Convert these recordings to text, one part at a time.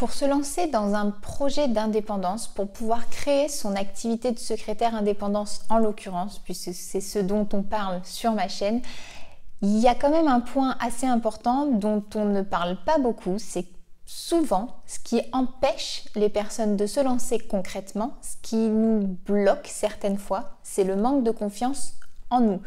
Pour se lancer dans un projet d'indépendance, pour pouvoir créer son activité de secrétaire indépendance en l'occurrence, puisque c'est ce dont on parle sur ma chaîne, il y a quand même un point assez important dont on ne parle pas beaucoup, c'est souvent ce qui empêche les personnes de se lancer concrètement, ce qui nous bloque certaines fois, c'est le manque de confiance en nous.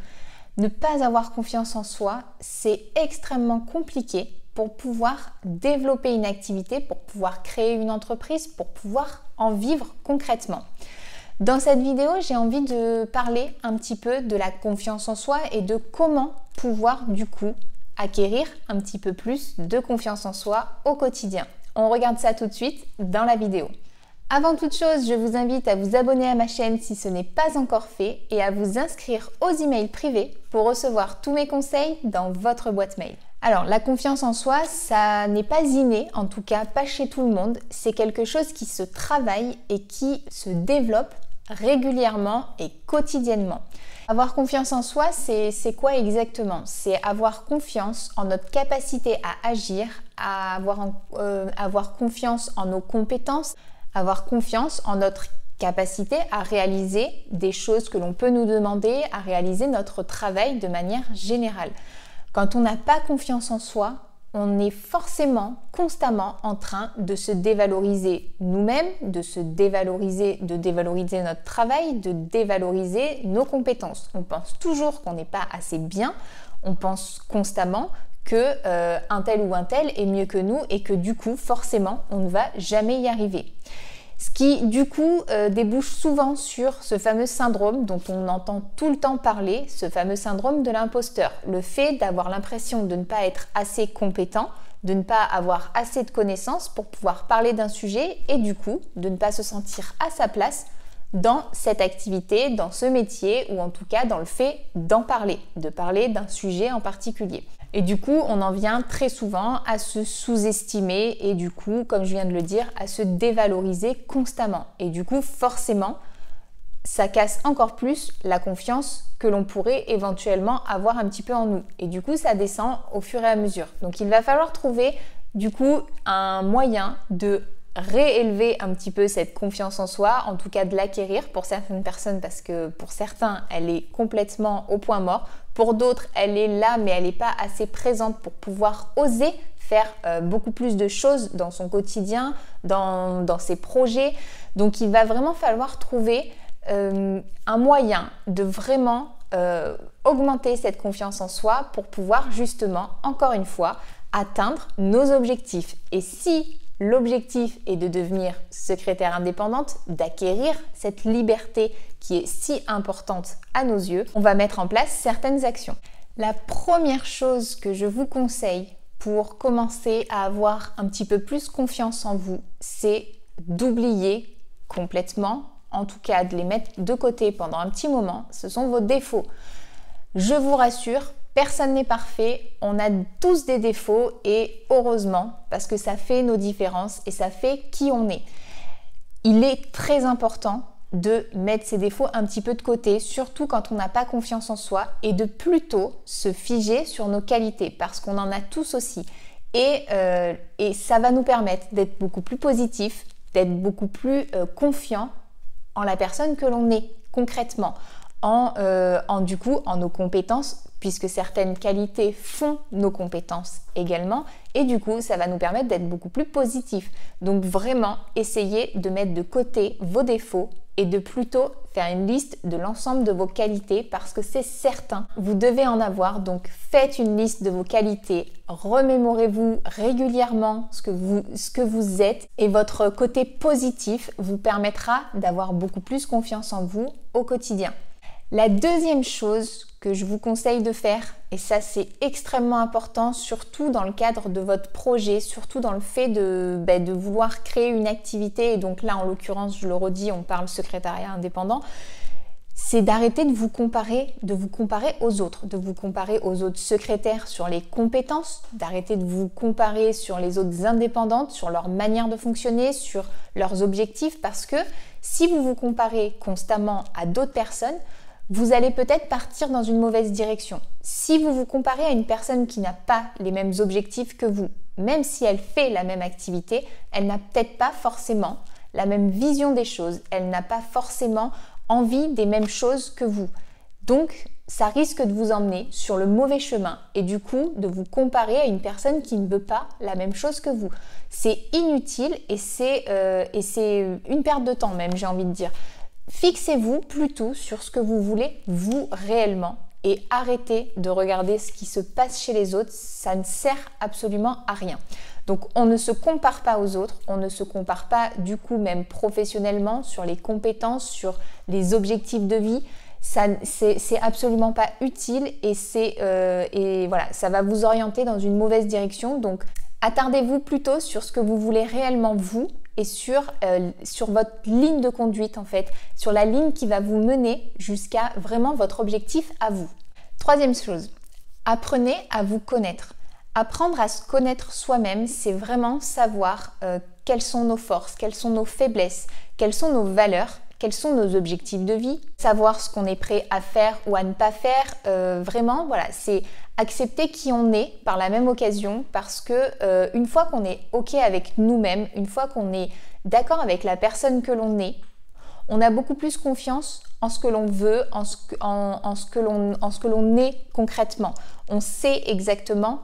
Ne pas avoir confiance en soi, c'est extrêmement compliqué pour pouvoir développer une activité, pour pouvoir créer une entreprise, pour pouvoir en vivre concrètement. Dans cette vidéo, j'ai envie de parler un petit peu de la confiance en soi et de comment pouvoir du coup acquérir un petit peu plus de confiance en soi au quotidien. On regarde ça tout de suite dans la vidéo. Avant toute chose, je vous invite à vous abonner à ma chaîne si ce n'est pas encore fait et à vous inscrire aux emails privés pour recevoir tous mes conseils dans votre boîte mail. Alors, la confiance en soi, ça n'est pas inné, en tout cas pas chez tout le monde. C'est quelque chose qui se travaille et qui se développe régulièrement et quotidiennement. Avoir confiance en soi, c'est quoi exactement? C'est avoir confiance en notre capacité à agir, à avoir, euh, avoir confiance en nos compétences, avoir confiance en notre capacité à réaliser des choses que l'on peut nous demander, à réaliser notre travail de manière générale. Quand on n'a pas confiance en soi, on est forcément constamment en train de se dévaloriser nous-mêmes, de se dévaloriser, de dévaloriser notre travail, de dévaloriser nos compétences. On pense toujours qu'on n'est pas assez bien, on pense constamment que euh, un tel ou un tel est mieux que nous et que du coup forcément on ne va jamais y arriver. Ce qui du coup euh, débouche souvent sur ce fameux syndrome dont on entend tout le temps parler, ce fameux syndrome de l'imposteur. Le fait d'avoir l'impression de ne pas être assez compétent, de ne pas avoir assez de connaissances pour pouvoir parler d'un sujet et du coup de ne pas se sentir à sa place dans cette activité, dans ce métier ou en tout cas dans le fait d'en parler, de parler d'un sujet en particulier. Et du coup, on en vient très souvent à se sous-estimer et du coup, comme je viens de le dire, à se dévaloriser constamment. Et du coup, forcément, ça casse encore plus la confiance que l'on pourrait éventuellement avoir un petit peu en nous. Et du coup, ça descend au fur et à mesure. Donc, il va falloir trouver du coup un moyen de réélever un petit peu cette confiance en soi, en tout cas de l'acquérir pour certaines personnes parce que pour certains elle est complètement au point mort, pour d'autres elle est là mais elle n'est pas assez présente pour pouvoir oser faire euh, beaucoup plus de choses dans son quotidien, dans, ses projets. Donc il va vraiment falloir trouver euh, un moyen de vraiment euh, augmenter cette confiance en soi pour pouvoir justement, encore une fois, atteindre nos objectifs. Et si L'objectif est de devenir secrétaire indépendante, d'acquérir cette liberté qui est si importante à nos yeux. On va mettre en place certaines actions. La première chose que je vous conseille pour commencer à avoir un petit peu plus confiance en vous, c'est d'oublier complètement, en tout cas de les mettre de côté pendant un petit moment. Ce sont vos défauts. Je vous rassure, Personne n'est parfait, on a tous des défauts et heureusement parce que ça fait nos différences et ça fait qui on est. Il est très important de mettre ses défauts un petit peu de côté, surtout quand on n'a pas confiance en soi, et de plutôt se figer sur nos qualités, parce qu'on en a tous aussi. Et, euh, ça va nous permettre d'être beaucoup plus positif, d'être beaucoup plus euh, confiant en la personne que l'on est concrètement, en, euh, en, du coup en nos compétences puisque certaines qualités font nos compétences également, et du coup, ça va nous permettre d'être beaucoup plus positifs. Donc vraiment, essayez de mettre de côté vos défauts et de plutôt faire une liste de l'ensemble de vos qualités parce que c'est certain, vous devez en avoir. Donc faites une liste de vos qualités, remémorez-vous régulièrement ce que vous, ce que vous êtes et votre côté positif vous permettra d'avoir beaucoup plus confiance en vous au quotidien. La deuxième chose que je vous conseille de faire, et ça c'est extrêmement important, surtout dans le cadre de votre projet, surtout dans le fait de, ben, de vouloir créer une activité, et donc là en l'occurrence je le redis, on parle secrétariat indépendant, c'est d'arrêter de vous comparer, de vous comparer aux autres, de vous comparer aux autres secrétaires sur les compétences, d'arrêter de vous comparer sur les autres indépendantes, sur leur manière de fonctionner, sur leurs objectifs, parce que si vous vous comparez constamment à d'autres personnes, vous allez peut-être partir dans une mauvaise direction. Si vous vous comparez à une personne qui n'a pas les mêmes objectifs que vous, même si elle fait la même activité, elle n'a peut-être pas forcément la même vision des choses, elle n'a pas forcément envie des mêmes choses que vous. Donc, ça risque de vous emmener sur le mauvais chemin et du coup de vous comparer à une personne qui ne veut pas la même chose que vous. C'est inutile et c'est euh, une perte de temps même, j'ai envie de dire. Fixez-vous plutôt sur ce que vous voulez vous réellement et arrêtez de regarder ce qui se passe chez les autres, ça ne sert absolument à rien. Donc on ne se compare pas aux autres, on ne se compare pas du coup même professionnellement sur les compétences, sur les objectifs de vie. Ça, c'est absolument pas utile et c'est euh, et voilà, ça va vous orienter dans une mauvaise direction. Donc attardez-vous plutôt sur ce que vous voulez réellement vous et sur, euh, sur votre ligne de conduite en fait, sur la ligne qui va vous mener jusqu'à vraiment votre objectif à vous. Troisième chose, apprenez à vous connaître. Apprendre à se connaître soi-même, c'est vraiment savoir euh, quelles sont nos forces, quelles sont nos faiblesses, quelles sont nos valeurs, quels sont nos objectifs de vie, savoir ce qu'on est prêt à faire ou à ne pas faire. Euh, vraiment, voilà, c'est accepter qui on est par la même occasion parce que euh, une fois qu'on est ok avec nous-mêmes, une fois qu'on est d'accord avec la personne que l'on est, on a beaucoup plus confiance en ce que l'on veut, en ce, que l'on est concrètement. On sait exactement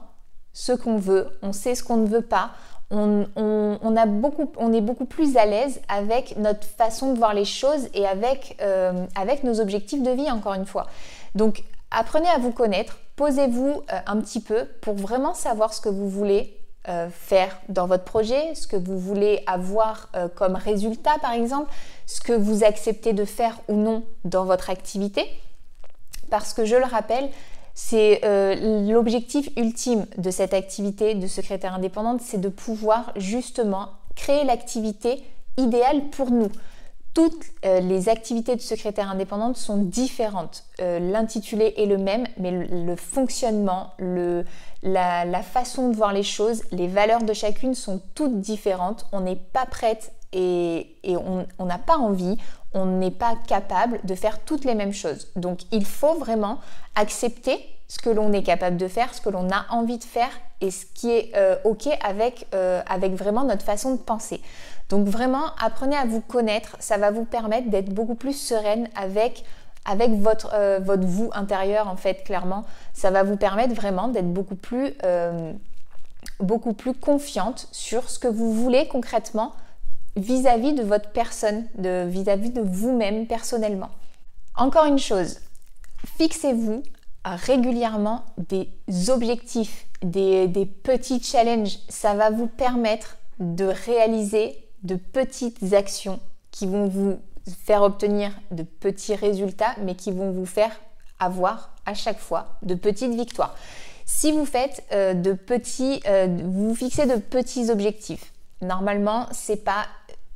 ce qu'on veut, on sait ce qu'on ne veut pas, on, est beaucoup plus à l'aise avec notre façon de voir les choses et avec, euh, nos objectifs de vie, encore une fois. Donc, apprenez à vous connaître, posez-vous euh, un petit peu pour vraiment savoir ce que vous voulez euh, faire dans votre projet, ce que vous voulez avoir comme résultat, par exemple, ce que vous acceptez de faire ou non dans votre activité. Parce que je le rappelle, c'est euh, l'objectif ultime de cette activité de secrétaire indépendante, c'est de pouvoir justement créer l'activité idéale pour nous. Toutes euh, les activités de secrétaire indépendante sont différentes. Euh, l'intitulé est le même, mais le, fonctionnement, la, façon de voir les choses, les valeurs de chacune sont toutes différentes. On n'est pas prête et, on n'a pas envie, on n'est pas capable de faire toutes les mêmes choses. Donc il faut vraiment accepter ce que l'on est capable de faire, ce que l'on a envie de faire et ce qui est euh, OK avec, euh, avec vraiment notre façon de penser. Donc vraiment, apprenez à vous connaître, ça va vous permettre d'être beaucoup plus sereine avec avec votre, euh, votre vous intérieur en fait clairement ça va vous permettre vraiment d'être beaucoup plus beaucoup plus confiante sur ce que vous voulez concrètement vis-à-vis de votre personne, vis-à-vis de vous-même personnellement. Encore une chose, fixez-vous régulièrement des objectifs, des, petits challenges. Ça va vous permettre de réaliser de petites actions qui vont vous faire obtenir de petits résultats, mais qui vont vous faire avoir à chaque fois de petites victoires. Si vous faites euh, de petits, euh, vous fixez de petits objectifs, normalement, c'est pas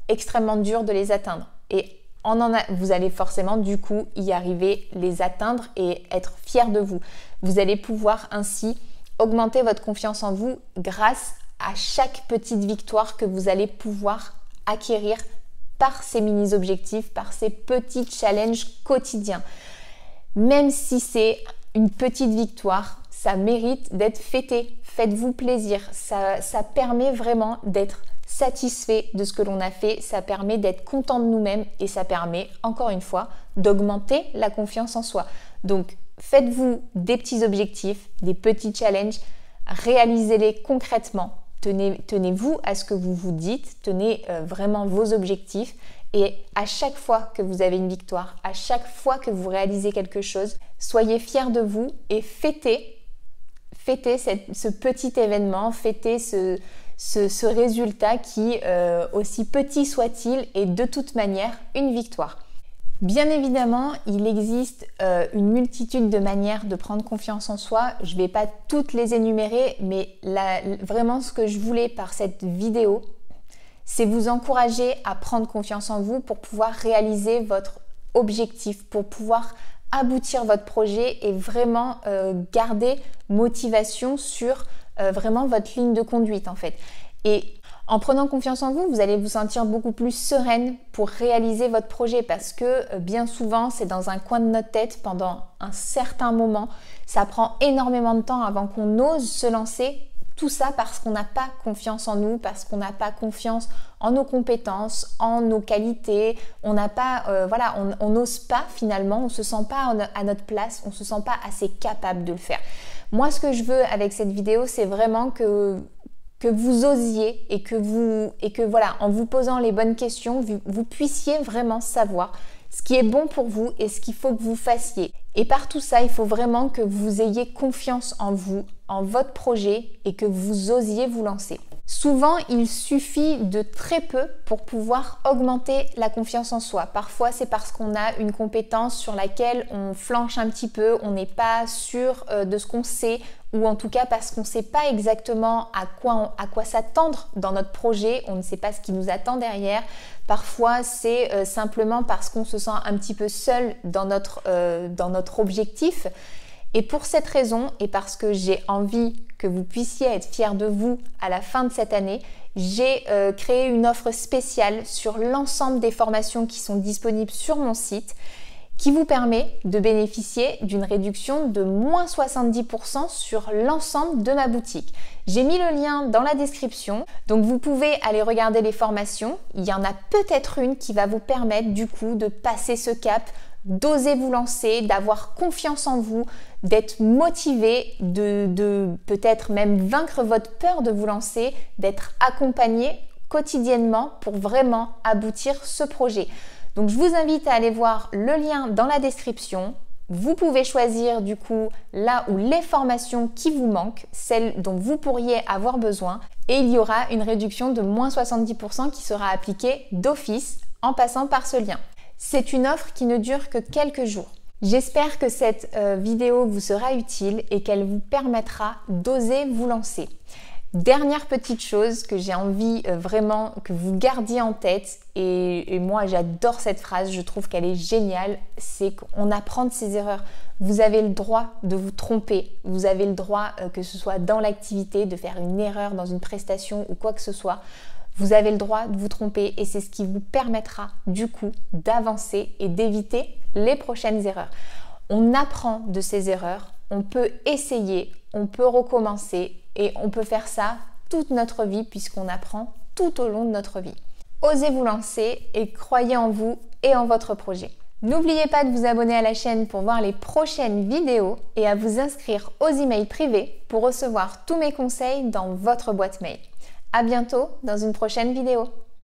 extrêmement dur de les atteindre. Et en vous allez forcément du coup y arriver, les atteindre et être fier de vous. Vous allez pouvoir ainsi augmenter votre confiance en vous grâce à chaque petite victoire que vous allez pouvoir acquérir par ces mini-objectifs, par ces petits challenges quotidiens. Même si c'est une petite victoire, ça mérite d'être fêté. Faites-vous plaisir. Ça, ça permet vraiment d'être satisfait de ce que l'on a fait, ça permet d'être content de nous-mêmes et ça permet, encore une fois, d'augmenter la confiance en soi. Donc, faites-vous des petits objectifs, des petits challenges, réalisez-les concrètement. Tenez-vous à ce que vous vous dites, tenez euh, vraiment vos objectifs et à chaque fois que vous avez une victoire, à chaque fois que vous réalisez quelque chose, soyez fiers de vous et fêtez, fêtez ce petit événement, fêtez ce, ce, résultat qui, euh, aussi petit soit-il, est de toute manière une victoire. Bien évidemment, il existe euh, une multitude de manières de prendre confiance en soi. Je ne vais pas toutes les énumérer, mais vraiment ce que je voulais par cette vidéo, c'est vous encourager à prendre confiance en vous pour pouvoir réaliser votre objectif, pour pouvoir aboutir votre projet et vraiment euh, garder motivation sur euh, vraiment votre ligne de conduite en fait. Et en prenant confiance en vous, vous allez vous sentir beaucoup plus sereine pour réaliser votre projet parce que euh, bien souvent c'est dans un coin de notre tête pendant un certain moment. Ça prend énormément de temps avant qu'on ose se lancer Tout ça parce qu'on n'a pas confiance en nous, parce qu'on n'a pas confiance en nos compétences, en nos qualités. On n'a pas, euh, voilà, on n'ose pas finalement, on se sent pas à notre place, on se sent pas assez capable de le faire. Moi, ce que je veux avec cette vidéo, c'est vraiment que vous osiez et que vous et que voilà, en vous posant les bonnes questions, vous, vous puissiez vraiment savoir ce qui est bon pour vous et ce qu'il faut que vous fassiez. Et par tout ça, il faut vraiment que vous ayez confiance en vous, en votre projet et que vous osiez vous lancer. Souvent, il suffit de très peu pour pouvoir augmenter la confiance en soi. Parfois, c'est parce qu'on a une compétence sur laquelle on flanche un petit peu, on n'est pas sûr euh, de ce qu'on sait, ou en tout cas parce qu'on ne sait pas exactement à quoi, s'attendre dans notre projet, on ne sait pas ce qui nous attend derrière. Parfois, c'est euh, simplement parce qu'on se sent un petit peu seul dans notre, euh, dans notre objectif. Et pour cette raison, et parce que j'ai envie que vous puissiez être fiers de vous à la fin de cette année, j'ai euh, créé une offre spéciale sur l'ensemble des formations qui sont disponibles sur mon site qui vous permet de bénéficier d'une réduction de moins 70% sur l'ensemble de ma boutique. J'ai mis le lien dans la description, donc vous pouvez aller regarder les formations. Il y en a peut-être une qui va vous permettre du coup de passer ce cap d'oser vous lancer, d'avoir confiance en vous, d'être motivé, de, peut-être même vaincre votre peur de vous lancer, d'être accompagné quotidiennement pour vraiment aboutir ce projet. Donc je vous invite à aller voir le lien dans la description. Vous pouvez choisir du coup là où les formations qui vous manquent, celles dont vous pourriez avoir besoin, et il y aura une réduction de moins 70% qui sera appliquée d'office en passant par ce lien. C'est une offre qui ne dure que quelques jours. J'espère que cette euh, vidéo vous sera utile et qu'elle vous permettra d'oser vous lancer. Dernière petite chose que j'ai envie euh, vraiment que vous gardiez en tête, et, moi j'adore cette phrase, je trouve qu'elle est géniale, c'est qu'on apprend de ses erreurs. Vous avez le droit de vous tromper, vous avez le droit euh, que ce soit dans l'activité, de faire une erreur dans une prestation ou quoi que ce soit. Vous avez le droit de vous tromper et c'est ce qui vous permettra du coup d'avancer et d'éviter les prochaines erreurs. On apprend de ces erreurs, on peut essayer, on peut recommencer et on peut faire ça toute notre vie puisqu'on apprend tout au long de notre vie. Osez vous lancer et croyez en vous et en votre projet. N'oubliez pas de vous abonner à la chaîne pour voir les prochaines vidéos et à vous inscrire aux emails privés pour recevoir tous mes conseils dans votre boîte mail. À bientôt dans une prochaine vidéo.